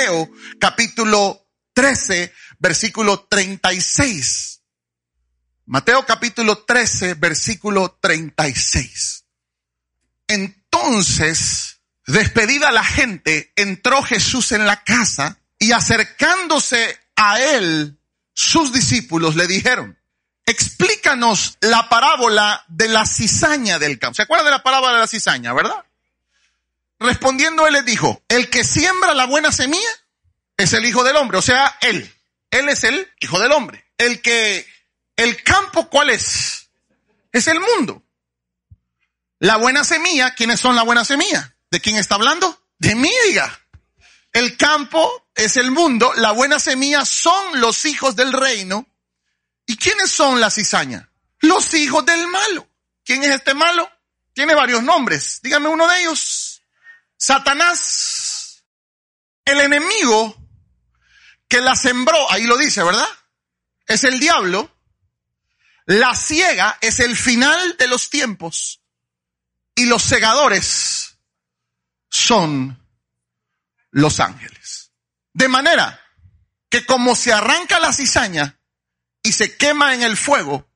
Mateo capítulo 13, versículo 36. Mateo capítulo 13, versículo 36. Entonces, despedida la gente, entró Jesús en la casa y acercándose a él, sus discípulos le dijeron, explícanos la parábola de la cizaña del campo. ¿Se acuerdan de la parábola de la cizaña, verdad? Respondiendo él les dijo, el que siembra la buena semilla es el hijo del hombre, o sea, él. Él es el hijo del hombre. El que, el campo, ¿cuál es? Es el mundo. La buena semilla, ¿quiénes son la buena semilla? ¿De quién está hablando? De mí, diga. El campo es el mundo, la buena semilla son los hijos del reino. ¿Y quiénes son la cizaña? Los hijos del malo. ¿Quién es este malo? Tiene varios nombres. Dígame uno de ellos. Satanás, el enemigo que la sembró, ahí lo dice, ¿verdad? Es el diablo. La ciega es el final de los tiempos. Y los segadores son los ángeles. De manera que como se arranca la cizaña y se quema en el fuego,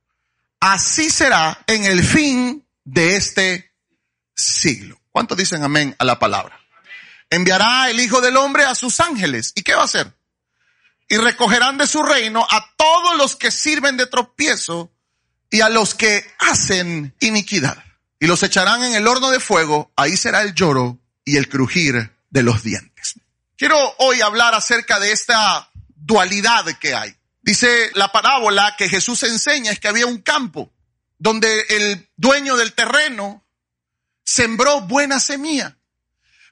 así será en el fin de este siglo. ¿Cuántos dicen amén a la palabra? Enviará el Hijo del Hombre a sus ángeles. ¿Y qué va a hacer? Y recogerán de su reino a todos los que sirven de tropiezo y a los que hacen iniquidad. Y los echarán en el horno de fuego. Ahí será el lloro y el crujir de los dientes. Quiero hoy hablar acerca de esta dualidad que hay. Dice la parábola que Jesús enseña es que había un campo donde el dueño del terreno sembró buena semilla.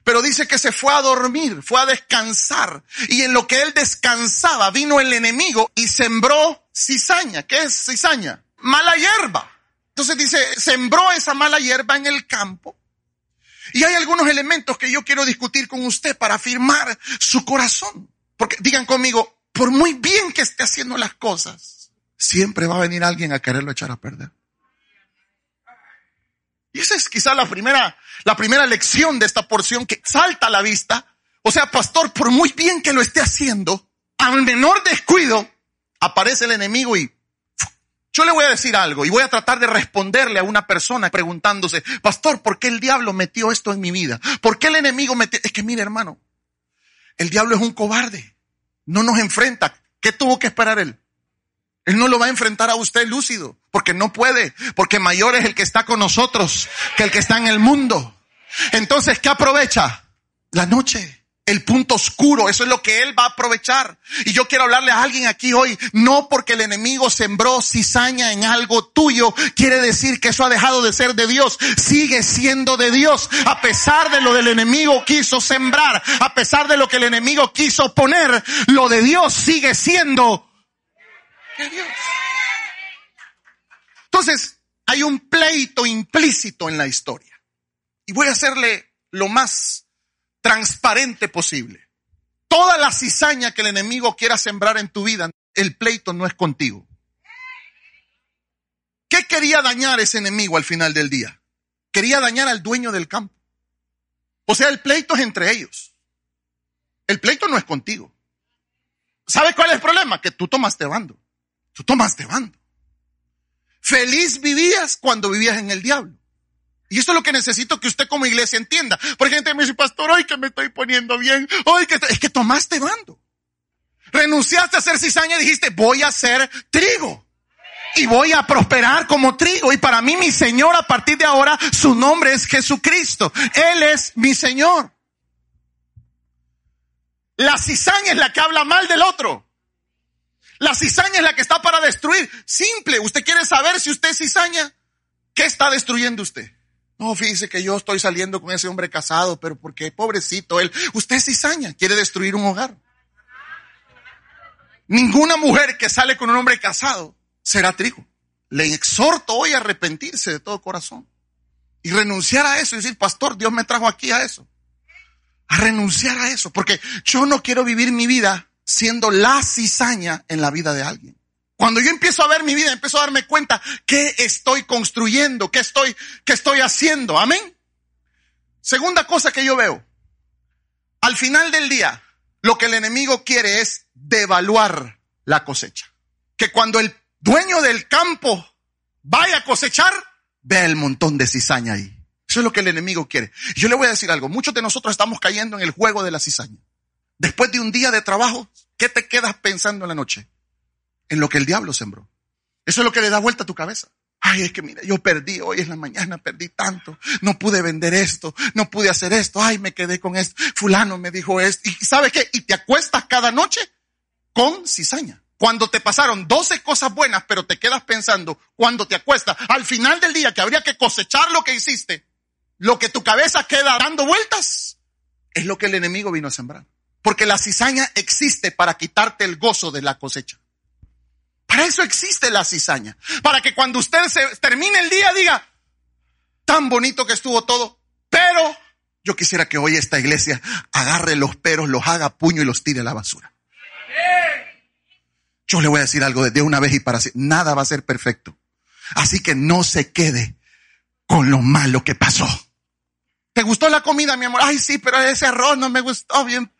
Pero dice que se fue a dormir, fue a descansar. Y en lo que él descansaba vino el enemigo y sembró cizaña. ¿Qué es cizaña? Mala hierba. Entonces dice, sembró esa mala hierba en el campo. Y hay algunos elementos que yo quiero discutir con usted para afirmar su corazón. Porque digan conmigo, por muy bien que esté haciendo las cosas, siempre va a venir alguien a quererlo echar a perder. Y esa es quizá la primera, la primera lección de esta porción que salta a la vista. O sea, pastor, por muy bien que lo esté haciendo, al menor descuido, aparece el enemigo y yo le voy a decir algo y voy a tratar de responderle a una persona preguntándose, pastor, ¿por qué el diablo metió esto en mi vida? ¿Por qué el enemigo metió? Es que mire, hermano, el diablo es un cobarde. No nos enfrenta. ¿Qué tuvo que esperar él? Él no lo va a enfrentar a usted lúcido, porque no puede, porque mayor es el que está con nosotros que el que está en el mundo. Entonces, ¿qué aprovecha? La noche. El punto oscuro, eso es lo que él va a aprovechar. Y yo quiero hablarle a alguien aquí hoy, no porque el enemigo sembró cizaña en algo tuyo, quiere decir que eso ha dejado de ser de Dios, sigue siendo de Dios, a pesar de lo del enemigo quiso sembrar, a pesar de lo que el enemigo quiso poner, lo de Dios sigue siendo Entonces, hay un pleito implícito en la historia. Y voy a hacerle lo más transparente posible. Toda la cizaña que el enemigo quiera sembrar en tu vida, el pleito no es contigo. ¿Qué quería dañar ese enemigo al final del día? Quería dañar al dueño del campo. O sea, el pleito es entre ellos. El pleito no es contigo. ¿Sabes cuál es el problema? Que tú tomaste bando. Tú tomaste bando. Feliz vivías cuando vivías en el diablo. Y eso es lo que necesito que usted como iglesia entienda. Porque gente me dice, pastor, hoy que me estoy poniendo bien, hoy que es que tomaste bando. Renunciaste a ser cizaña y dijiste, voy a ser trigo. Y voy a prosperar como trigo. Y para mí mi Señor a partir de ahora, su nombre es Jesucristo. Él es mi Señor. La cizaña es la que habla mal del otro. La cizaña es la que está para destruir. Simple. Usted quiere saber si usted es cizaña. ¿Qué está destruyendo usted? No, fíjese que yo estoy saliendo con ese hombre casado, pero porque pobrecito él. Usted es cizaña. Quiere destruir un hogar. Ninguna mujer que sale con un hombre casado será trigo. Le exhorto hoy a arrepentirse de todo corazón y renunciar a eso y decir, pastor, Dios me trajo aquí a eso. A renunciar a eso, porque yo no quiero vivir mi vida siendo la cizaña en la vida de alguien. Cuando yo empiezo a ver mi vida, empiezo a darme cuenta qué estoy construyendo, qué estoy, qué estoy haciendo. Amén. Segunda cosa que yo veo. Al final del día, Lo que el enemigo quiere es devaluar la cosecha. Que cuando el dueño del campo vaya a cosechar, vea el montón de cizaña ahí. Eso es lo que el enemigo quiere. Yo le voy a decir algo. Muchos de nosotros estamos cayendo en el juego de la cizaña. Después de un día de trabajo, ¿qué te quedas pensando en la noche? En lo que el diablo sembró. Eso es lo que le da vuelta a tu cabeza. Ay, es que mira, yo perdí hoy en la mañana, perdí tanto. No pude vender esto, no pude hacer esto. Ay, me quedé con esto. Fulano me dijo esto. ¿Y sabes qué? Y te acuestas cada noche con cizaña. Cuando te pasaron 12 cosas buenas, pero te quedas pensando, cuando te acuestas, al final del día que habría que cosechar lo que hiciste, lo que tu cabeza queda dando vueltas, es lo que el enemigo vino a sembrar. Porque la cizaña existe para quitarte el gozo de la cosecha. Para eso existe la cizaña. Para que cuando usted se termine el día diga, tan bonito que estuvo todo, pero yo quisiera que hoy esta iglesia agarre los peros, los haga puño y los tire a la basura. Yo le voy a decir algo de una vez y para siempre. Nada va a ser perfecto. Así que no se quede con lo malo que pasó. ¿Te gustó la comida, mi amor? Ay, sí, pero ese arroz no me gustó bien.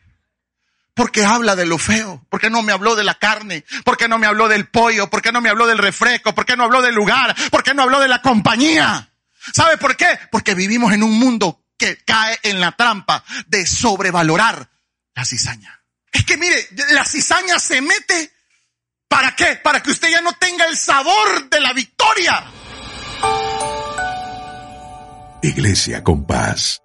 Porque habla de lo feo. Porque no me habló de la carne. Porque no me habló del pollo. Porque no me habló del refresco. Porque no habló del lugar. Porque no habló de la compañía. ¿Sabe por qué? Porque vivimos en un mundo que cae en la trampa de sobrevalorar la cizaña. Es que mire, la cizaña se mete. ¿Para qué? Para que usted ya no tenga el sabor de la victoria. Iglesia con paz